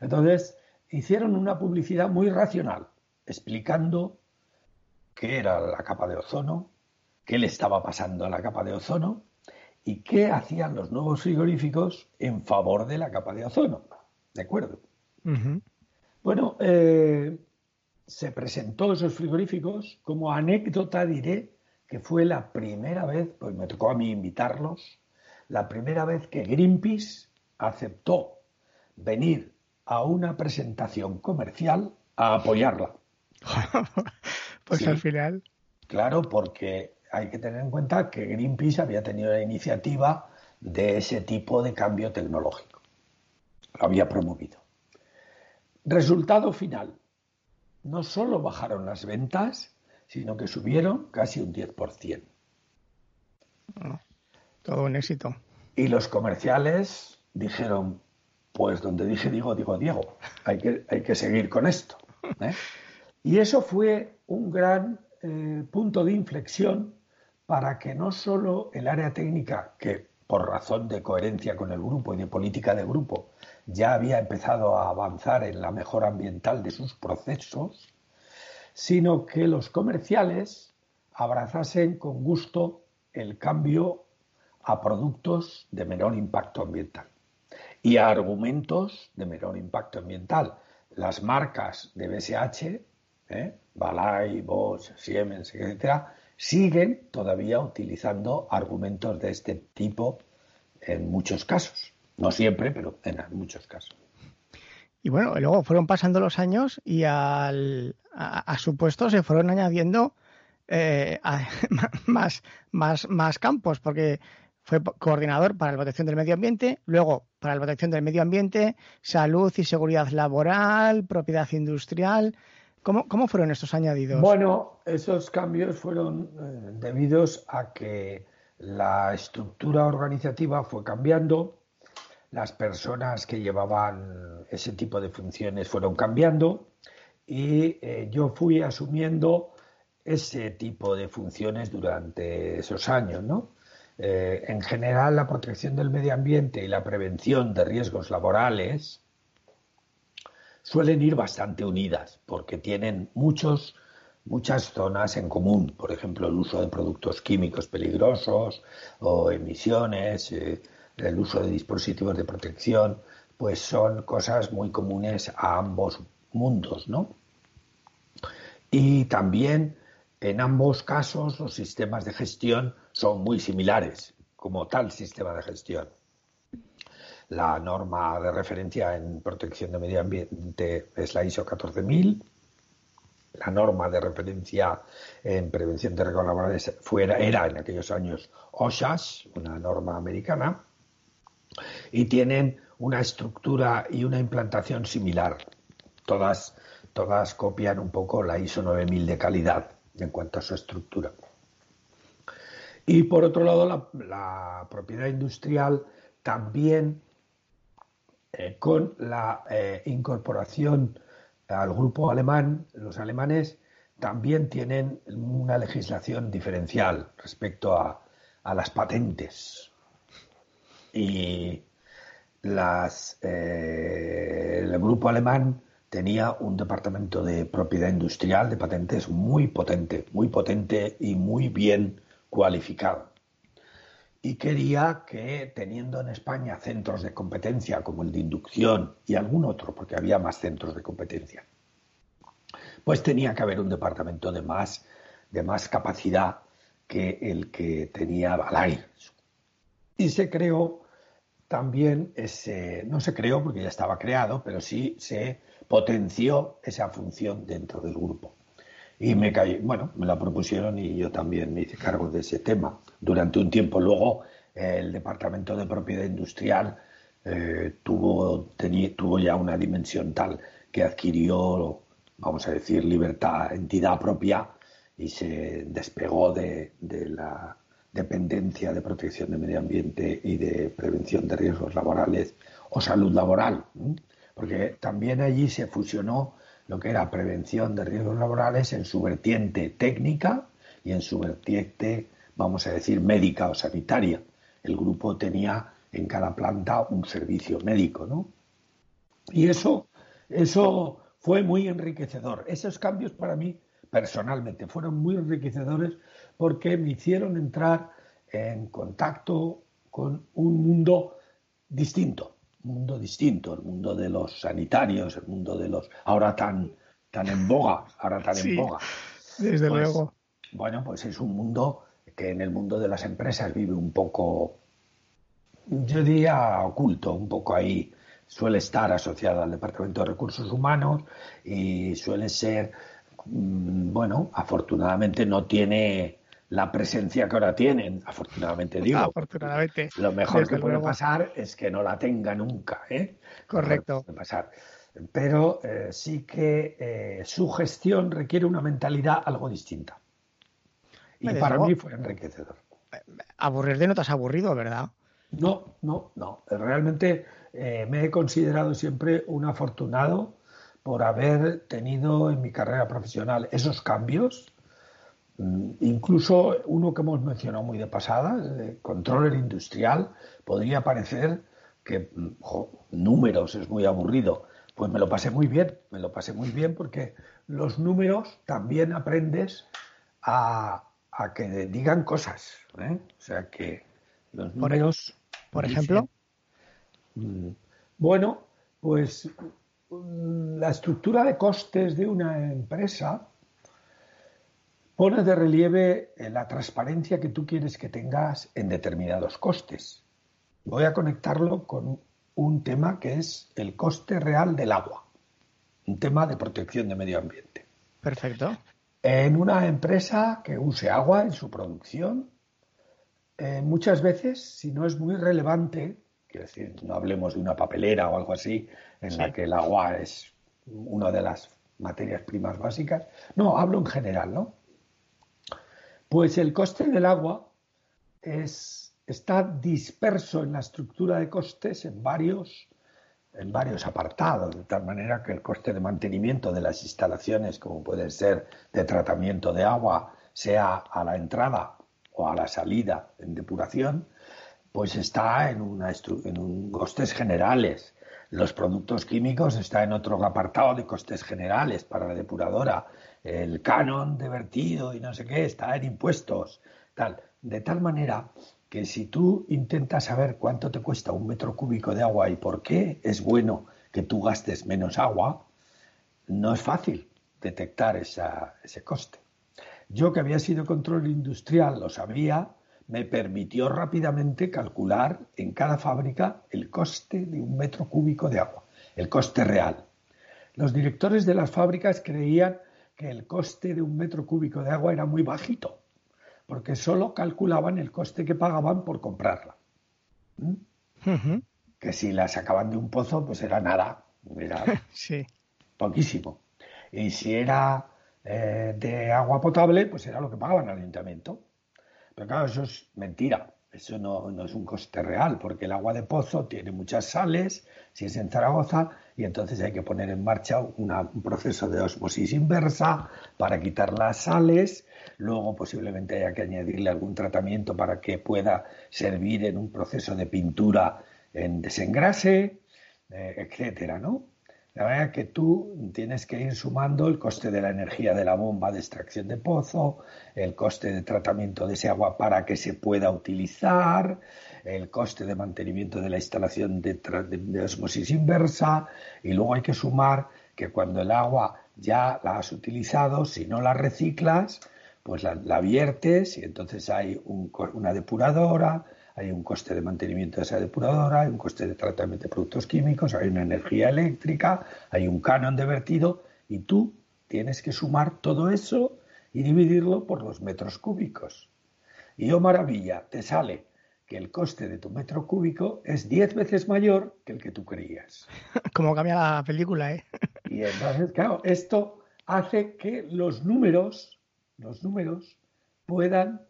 Entonces, hicieron una publicidad muy racional, explicando qué era la capa de ozono, qué le estaba pasando a la capa de ozono y qué hacían los nuevos frigoríficos en favor de la capa de ozono. ¿De acuerdo? Bueno, eh, se presentó esos frigoríficos. Como anécdota diré que fue la primera vez, pues me tocó a mí invitarlos, la primera vez que Greenpeace aceptó venir a una presentación comercial a apoyarla. (laughs) pues al final. Claro, porque hay que tener en cuenta que Greenpeace había tenido la iniciativa de ese tipo de cambio tecnológico. Lo había promovido. Resultado final. No solo bajaron las ventas, sino que subieron casi un 10%. todo un éxito. Y los comerciales dijeron, pues donde dije digo, digo Diego, hay que, hay que seguir con esto. ¿eh? Y eso fue un gran eh, punto de inflexión para que no solo el área técnica, que por razón de coherencia con el grupo y de política de grupo ya había empezado a avanzar en la mejora ambiental de sus procesos, sino que los comerciales abrazasen con gusto el cambio a productos de menor impacto ambiental y a argumentos de menor impacto ambiental. Las marcas de BSH, ¿eh? Balay, Bosch, Siemens, etcétera, siguen todavía utilizando argumentos de este tipo en muchos casos. No siempre, pero en muchos casos. Y bueno, luego fueron pasando los años y al, a, su puesto se fueron añadiendo eh, (laughs) más, más, más campos, porque fue coordinador para la protección del medio ambiente, luego para la protección del medio ambiente, salud y seguridad laboral, propiedad industrial, ¿Cómo, fueron estos añadidos? Bueno, esos cambios fueron eh, debidos a que la estructura organizativa fue cambiando, las personas que llevaban ese tipo de funciones fueron cambiando y eh, yo fui asumiendo ese tipo de funciones durante esos años, ¿no? Eh, en general, la protección del medio ambiente y la prevención de riesgos laborales suelen ir bastante unidas porque tienen muchos, muchas zonas en común, por ejemplo, el uso de productos químicos peligrosos o emisiones, eh, el uso de dispositivos de protección, pues son cosas muy comunes a ambos mundos, ¿no? Y también en ambos casos los sistemas de gestión son muy similares, como tal sistema de gestión la norma de referencia en protección de medio ambiente es la ISO 14000. La norma de referencia en prevención de riesgos laborales fuera, era en aquellos años OSHAS, una norma americana, y tienen una estructura y una implantación similar. Todas, todas copian un poco la ISO 9000 de calidad en cuanto a su estructura. Y por otro lado, la, la propiedad industrial también eh, con la eh, incorporación al grupo alemán, los alemanes también tienen una legislación diferencial respecto a, las patentes. Y eh, el grupo alemán tenía un departamento de propiedad industrial de patentes muy potente, muy potente y muy bien cualificado y quería que, teniendo en España centros de competencia como el de inducción y algún otro, porque había más centros de competencia, pues tenía que haber un departamento de más, de más capacidad que el que tenía Balay. Y se creó también ese, no se creó porque ya estaba creado, pero sí se potenció esa función dentro del grupo. Y me caí, bueno, me la propusieron y yo también me hice cargo de ese tema. Durante un tiempo luego el Departamento de Propiedad Industrial eh, tuvo, tuvo ya una dimensión tal que adquirió, vamos a decir, libertad, entidad propia y se despegó de, dependencia de protección del medio ambiente y de prevención de riesgos laborales o salud laboral, porque también allí se fusionó lo que era prevención de riesgos laborales en su vertiente técnica y en su vertiente, vamos a decir, médica o sanitaria. El grupo tenía en cada planta un servicio médico, ¿no? Y eso, eso fue muy enriquecedor. Esos cambios para mí, personalmente, fueron muy enriquecedores porque me hicieron entrar en contacto con un mundo distinto, un mundo distinto, el mundo de los sanitarios, el mundo de los ahora tan tan en boga, ahora tan en boga. Desde pues, luego. Bueno, pues es un mundo que en el mundo de las empresas vive un poco, yo diría oculto, un poco ahí. Suele estar asociado al Departamento de Recursos Humanos y suele ser, mm, bueno, afortunadamente no tiene la presencia que ahora tienen, afortunadamente digo. Afortunadamente. Lo mejor que puede pasar es que no la tenga nunca, ¿eh? Correcto. Puede pasar. Pero eh, sí que eh, su gestión requiere una mentalidad algo distinta. Y para mí fue enriquecedor. Aburrir de no te has aburrido, ¿verdad? No, no, no. Realmente eh, me he considerado siempre un afortunado por haber tenido en mi carrera profesional esos cambios incluso uno que hemos mencionado muy de pasada, el controller industrial, podría parecer que mm, números es muy aburrido. Pues me lo pasé muy bien, me lo pasé muy bien porque los números también aprendes a, que digan cosas. ¿eh? O sea que los números. Por, ejemplo. Mm, bueno, pues la estructura de costes de una empresa pone de relieve eh, la transparencia que tú quieres que tengas en determinados costes. Voy a conectarlo con un tema que es el coste real del agua, un tema de protección de medio ambiente. Perfecto. En una empresa que use agua en su producción, eh, muchas veces, si no es muy relevante, quiero decir, no hablemos de una papelera o algo así, en la que el agua es una de las materias primas básicas, no, hablo en general, ¿no? Pues el coste del agua es, está disperso en la estructura de costes en varios, apartados, de tal manera que el coste de mantenimiento de las instalaciones, como puede ser de tratamiento de agua, sea a la entrada o a la salida en depuración, pues está en, en un costes generales. Los productos químicos está en otro apartado de costes generales para la depuradora el canon de vertido y no sé qué está en impuestos, tal. De tal manera que si tú intentas saber cuánto te cuesta un metro cúbico de agua y por qué es bueno que tú gastes menos agua, no es fácil detectar ese coste. Yo que había sido control industrial lo sabía, me permitió rápidamente calcular en cada fábrica el coste de un metro cúbico de agua, el coste real. Los directores de las fábricas creían que el coste de un metro cúbico de agua era muy bajito, porque solo calculaban el coste que pagaban por comprarla. ¿Mm? Que si la sacaban de un pozo, pues era nada, era (laughs) sí. poquísimo. Y si era eh, de agua potable, pues era lo que pagaban al ayuntamiento. Pero claro, eso es mentira. Eso no, no, es un coste real, porque el agua de pozo tiene muchas sales, si es en Zaragoza, y entonces hay que poner en marcha un proceso de osmosis inversa para quitar las sales, luego posiblemente haya que añadirle algún tratamiento para que pueda servir en un proceso de pintura en desengrase, eh, etcétera, ¿no? La verdad que tú tienes que ir sumando el coste de la energía de la bomba de extracción de pozo, el coste de tratamiento de ese agua para que se pueda utilizar, el coste de mantenimiento de la instalación de, osmosis inversa y luego hay que sumar que cuando el agua ya la has utilizado, si no la reciclas, pues la, la viertes y entonces hay una depuradora, hay un coste de mantenimiento de esa depuradora, hay un coste de tratamiento de productos químicos, hay una energía eléctrica, hay un canon de vertido y tú tienes que sumar todo eso y dividirlo por los metros cúbicos. Y oh maravilla, te sale que el coste de tu metro cúbico es 10 veces mayor que el que tú creías. (laughs) Como cambia la película, ¿eh? Y entonces, claro, esto hace que los números, los números puedan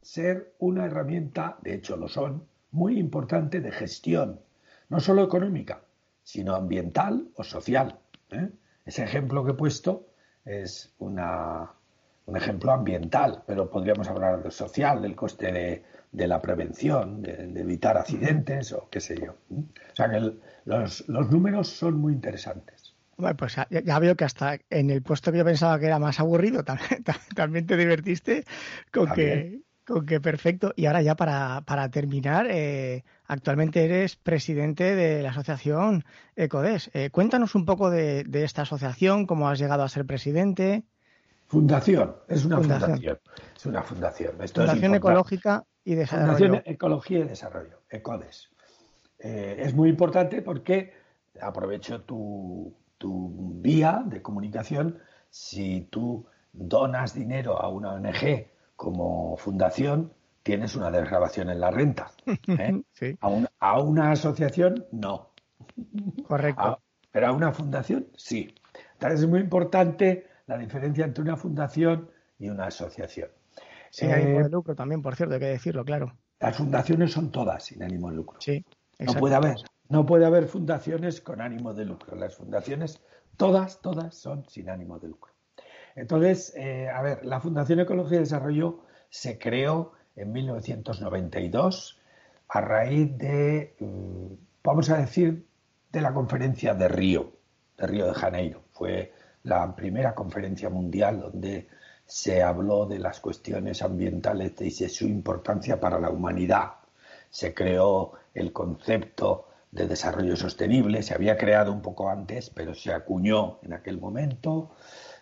ser una herramienta, de hecho lo son, muy importante de gestión, no solo económica, sino ambiental o social. ¿eh? Ese ejemplo que he puesto es una, un ejemplo ambiental, pero podríamos hablar de social, del coste de, la prevención, de, evitar accidentes o qué sé yo. O sea que los, los números son muy interesantes. Bueno, pues ya, veo que hasta en el puesto que yo pensaba que era más aburrido, (laughs) también, también te divertiste con que con que perfecto. Y ahora ya para, para terminar, eh, actualmente eres presidente de la asociación ECODES. Eh, cuéntanos un poco de, esta asociación, cómo has llegado a ser presidente. Fundación, es una fundación. Es una fundación. fundación Ecológica y Desarrollo. Fundación Ecología y Desarrollo, ECODES. Eh, es muy importante porque aprovecho tu, tu vía de comunicación. Si tú donas dinero a una ONG como fundación tienes una desgrabación en la renta. ¿eh? (laughs) A, una asociación, no. Correcto. pero a una fundación, sí. Entonces es muy importante la diferencia entre una fundación y una asociación. Sin ánimo de lucro también, por cierto, hay que decirlo, claro. Las fundaciones son todas sin ánimo de lucro. Sí. No puede haber, no puede haber fundaciones con ánimo de lucro. Las fundaciones, todas, todas son sin ánimo de lucro. Entonces, eh, a ver, la Fundación Ecología y Desarrollo se creó en 1992 a raíz de, mm, vamos a decir, de la conferencia de Río, de Río de Janeiro. Fue la primera conferencia mundial donde se habló de las cuestiones ambientales y de su importancia para la humanidad. Se creó el concepto de desarrollo sostenible, se había creado un poco antes, pero se acuñó en aquel momento.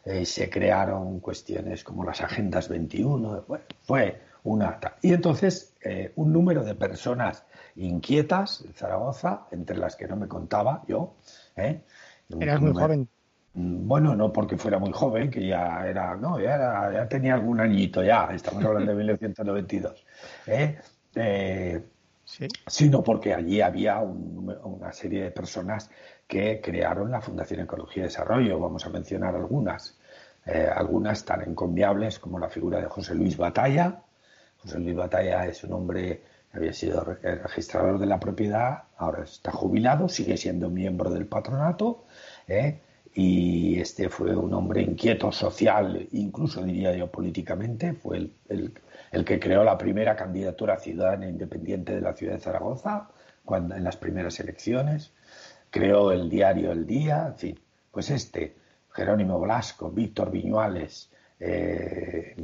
Eh, se crearon cuestiones como las agendas 21, fue una... Y entonces eh, un número de personas inquietas en Zaragoza, entre las que no me contaba yo. ¿eh? Eras muy joven. Mm, bueno, no porque fuera muy joven, que ya era, no, ya, era, ya tenía algún añito ya, estamos hablando de 1992. ¿eh? Eh, sí. Sino porque allí había una serie de personas que crearon la Fundación Ecología y Desarrollo. Vamos a mencionar algunas. Eh, algunas tan encomiables como la figura de José Luis Batalla. José Luis Batalla es un hombre que había sido registrador de la propiedad, ahora está jubilado, sigue siendo miembro del patronato. ¿eh? Y este fue un hombre inquieto social, incluso diría yo políticamente, fue el, el, que creó la primera candidatura ciudadana independiente de la ciudad de Zaragoza cuando, en las primeras elecciones creó el diario El Día, en fin, pues este, Jerónimo Blasco, Víctor Viñuales eh,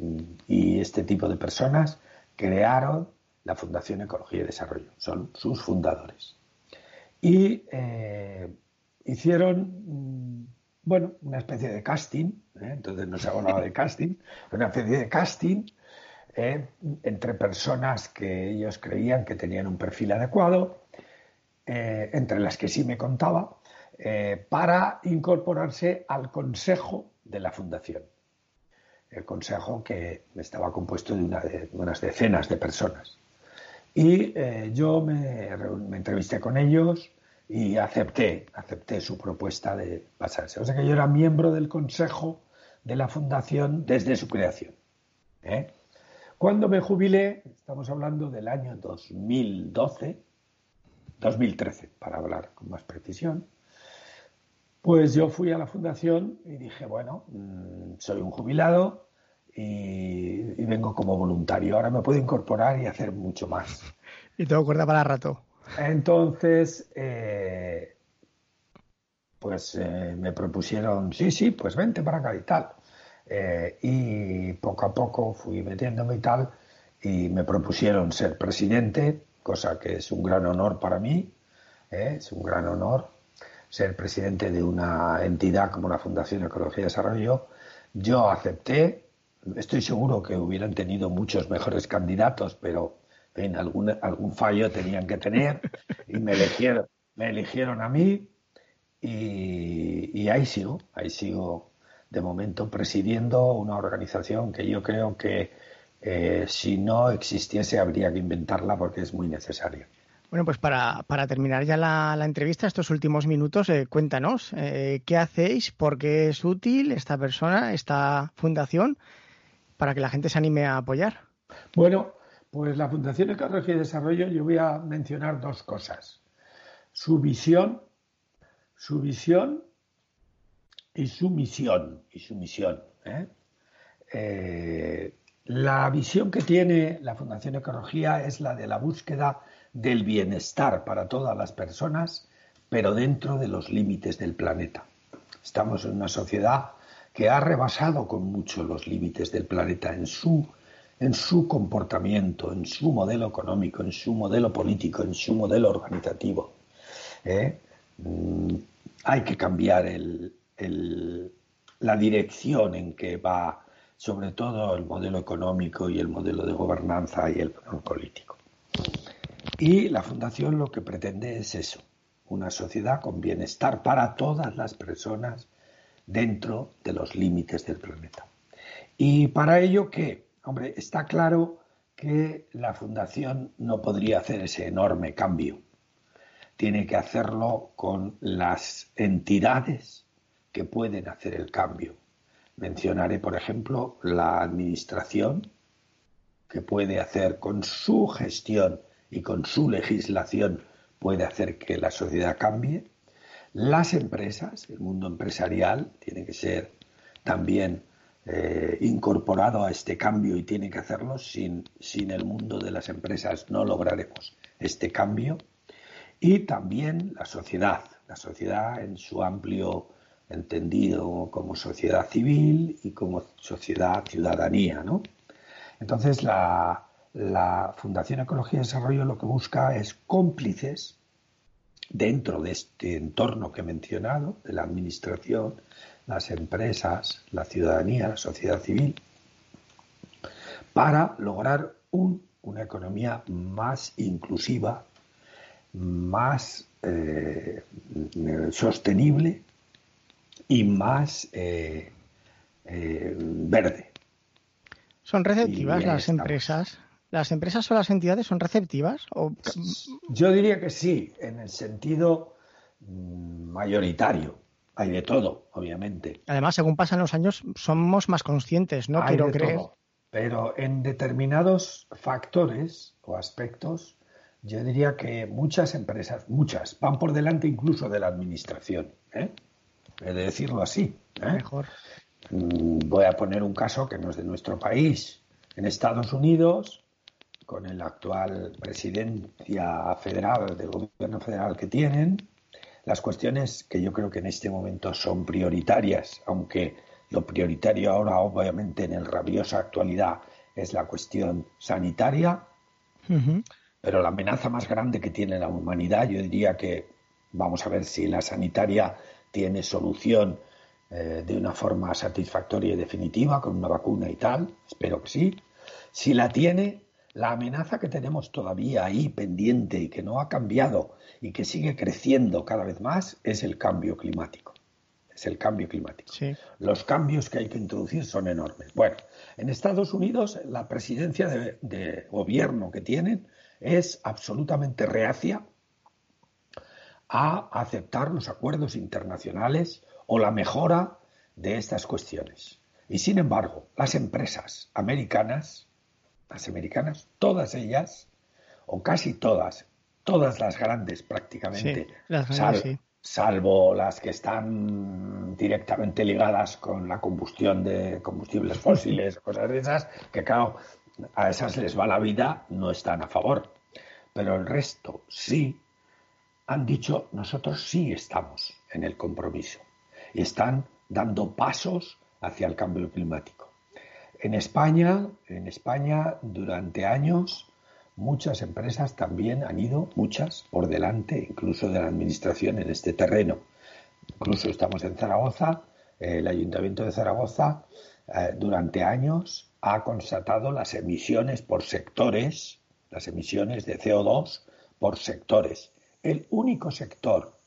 y este tipo de personas crearon la Fundación Ecología y Desarrollo, son sus fundadores. Y eh, hicieron, mm, bueno, una especie de casting, ¿eh? entonces no se hablaba de casting, una especie de casting entre personas que ellos creían que tenían un perfil adecuado eh, entre las que sí me contaba, eh, para incorporarse al consejo de la fundación. El consejo que estaba compuesto de, unas decenas de personas. Y eh, yo me, entrevisté con ellos y acepté, acepté su propuesta de pasarse. O sea que yo era miembro del consejo de la fundación desde su creación. Cuando me jubilé, estamos hablando del año 2012, 2013, para hablar con más precisión, pues yo fui a la fundación y dije, bueno, mm, soy un jubilado y, vengo como voluntario. Ahora me puedo incorporar y hacer mucho más. (laughs) Y tengo cuerda para rato. Entonces, eh, pues eh, me propusieron, sí, sí, pues vente para acá y tal. Eh, y poco a poco fui metiéndome y tal, y me propusieron ser presidente cosa que es un gran honor para mí, es un gran honor ser presidente de una entidad como la Fundación Ecología y Desarrollo. Yo acepté, estoy seguro que hubieran tenido muchos mejores candidatos, pero en algún, algún fallo tenían que tener (laughs) y me eligieron, me eligieron a mí y, y ahí sigo, ahí sigo de momento presidiendo una organización que yo creo que eh, si no existiese habría que inventarla porque es muy necesaria. Bueno, pues para, terminar ya la, entrevista, estos últimos minutos, eh, cuéntanos eh, qué hacéis, por qué es útil esta persona, esta fundación, para que la gente se anime a apoyar. Bueno, Pues la Fundación Ecología y Desarrollo, yo voy a mencionar dos cosas. Su visión, su visión y su misión. Y su misión. ¿eh? Eh, la visión que tiene la Fundación Ecología es la de la búsqueda del bienestar para todas las personas, pero dentro de los límites del planeta. Estamos en una sociedad que ha rebasado con mucho los límites del planeta en su, en su comportamiento, en su modelo económico, en su modelo político, en su modelo organizativo. ¿eh? Mm, hay que cambiar la dirección en que va sobre todo el modelo económico y el modelo de gobernanza y el político. Y la Fundación lo que pretende es eso, una sociedad con bienestar para todas las personas dentro de los límites del planeta. Y para ello que, hombre, está claro que la Fundación no podría hacer ese enorme cambio. Tiene que hacerlo con las entidades que pueden hacer el cambio. Mencionaré, por ejemplo, la Administración, que puede hacer con su gestión y con su legislación puede hacer que la sociedad cambie. Las empresas, el mundo empresarial, tiene que ser también eh, incorporado a este cambio y tiene que hacerlo. Sin, sin el mundo de las empresas no lograremos este cambio. Y también la sociedad, la sociedad en su amplio entendido como sociedad civil y como sociedad ciudadanía, ¿no? Entonces la, la Fundación Ecología y Desarrollo lo que busca es cómplices dentro de este entorno que he mencionado, de la administración, las empresas, la ciudadanía, la sociedad civil, para lograr una economía más inclusiva, más eh, sostenible y más eh, eh, verde. ¿Son receptivas las empresas ¿Las empresas o las entidades son receptivas? O... Yo diría que sí, en el sentido mm, mayoritario. Hay de todo, obviamente. Además, según pasan los años, somos más conscientes, ¿no? Quiero creer. Pero en determinados factores o aspectos, yo diría que muchas empresas, muchas, van por delante incluso de la administración. ¿eh? He de decirlo así. ¿eh? Mejor. Mm, voy a poner un caso que no es de nuestro país. En Estados Unidos, con el actual presidencia federal, del gobierno federal que tienen, las cuestiones que yo creo que en este momento son prioritarias, aunque lo prioritario ahora, obviamente, en el rabiosa actualidad es la cuestión sanitaria, pero la amenaza más grande que tiene la humanidad, yo diría que vamos a ver si la sanitaria tiene solución eh, de una forma satisfactoria y definitiva con una vacuna y tal, espero que sí. Si la tiene, la amenaza que tenemos todavía ahí pendiente y que no ha cambiado y que sigue creciendo cada vez más es el cambio climático. Es el cambio climático. Los cambios que hay que introducir son enormes. Bueno, en Estados Unidos la presidencia de, de gobierno que tienen es absolutamente reacia a aceptar los acuerdos internacionales o la mejora de estas cuestiones. Y sin embargo, las empresas americanas las americanas, todas ellas, o casi todas, todas las grandes prácticamente, salvo las que están directamente ligadas con la combustión de combustibles fósiles, (laughs) cosas de esas, que claro, a esas les va la vida, no están a favor. Pero el resto sí han dicho, nosotros sí estamos en el compromiso y están dando pasos hacia el cambio climático. En España, en España durante años muchas empresas también han ido, muchas, por delante incluso de la administración en este terreno. Incluso estamos en Zaragoza, el Ayuntamiento de Zaragoza eh, durante años ha constatado las emisiones por sectores, las emisiones de CO2 por sectores. El único sector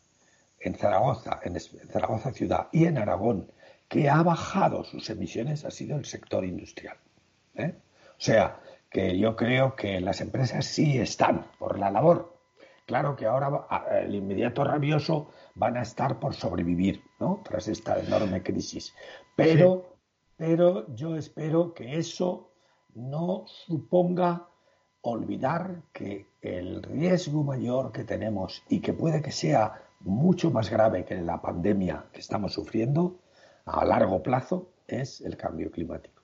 en Zaragoza, en Zaragoza ciudad y en Aragón que ha bajado sus emisiones ha sido el sector industrial. ¿eh? O sea, que yo creo que las empresas sí están por la labor. Claro que ahora el inmediato rabioso van a estar por sobrevivir, ¿no? Tras esta enorme crisis. Pero, pero yo espero que eso no suponga olvidar que el riesgo mayor que tenemos y que puede que sea mucho más grave que la pandemia que estamos sufriendo a largo plazo es el cambio climático.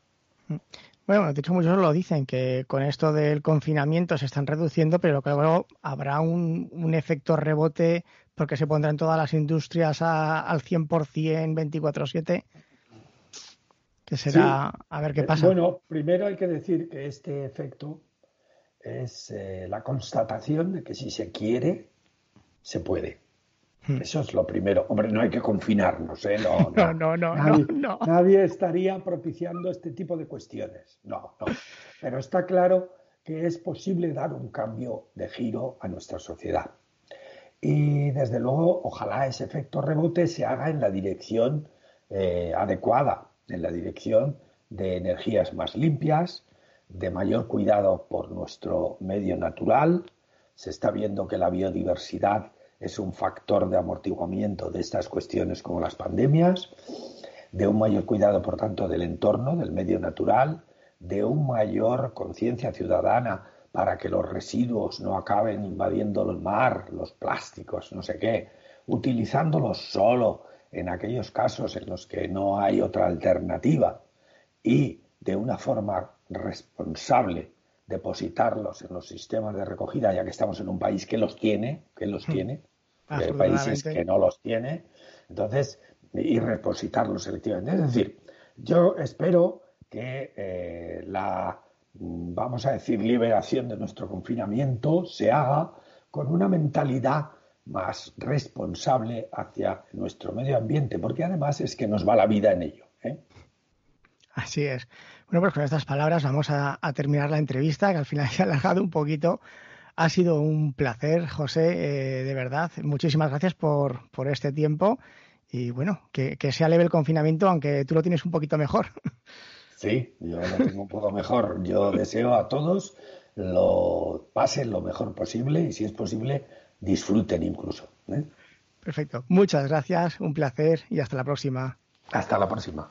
Bueno, de hecho muchos lo dicen, que con esto del confinamiento se están reduciendo, pero que luego habrá un, efecto rebote porque se pondrán todas las industrias al 100%, 24/7, que será a ver qué eh, pasa. Bueno, primero hay que decir que este efecto es eh, la constatación de que si se quiere, se puede. Hmm. Eso es lo primero. Hombre, no hay que confinarnos, ¿eh? No, (laughs) no, no, no, nadie, estaría propiciando este tipo de cuestiones. No, no. Pero está claro que es posible dar un cambio de giro a nuestra sociedad. Y desde luego, ojalá ese efecto rebote se haga en la dirección eh, adecuada, en la dirección de energías más limpias, de mayor cuidado por nuestro medio natural. Se está viendo que la biodiversidad es un factor de amortiguamiento de estas cuestiones como las pandemias, de un mayor cuidado, por tanto, del entorno, del medio natural, de un mayor conciencia ciudadana para que los residuos no acaben invadiendo el mar, los plásticos, no sé qué, utilizándolos solo en aquellos casos en los que no hay otra alternativa y de una forma responsable depositarlos en los sistemas de recogida, ya que estamos en un país que los tiene, que los hmm. tiene, hay países que no los tiene, entonces, y repositarlos selectivamente. Es decir, yo espero que eh, la, vamos a decir, liberación de nuestro confinamiento se haga con una mentalidad más responsable hacia nuestro medio ambiente, porque además es que nos va la vida en ello. ¿eh? Así es. Bueno, pues con estas palabras vamos a, terminar la entrevista, que al final (laughs) se ha alargado un poquito. Ha sido un placer, José, eh, de verdad. Muchísimas gracias por, por este tiempo y bueno, que, que, sea leve el confinamiento, aunque tú lo tienes un poquito mejor. (laughs) Sí, yo lo tengo un poco mejor. Yo deseo a todos lo pasen lo mejor posible y si es posible disfruten incluso. ¿eh? Perfecto. Muchas gracias, un placer y hasta la próxima. Hasta la próxima.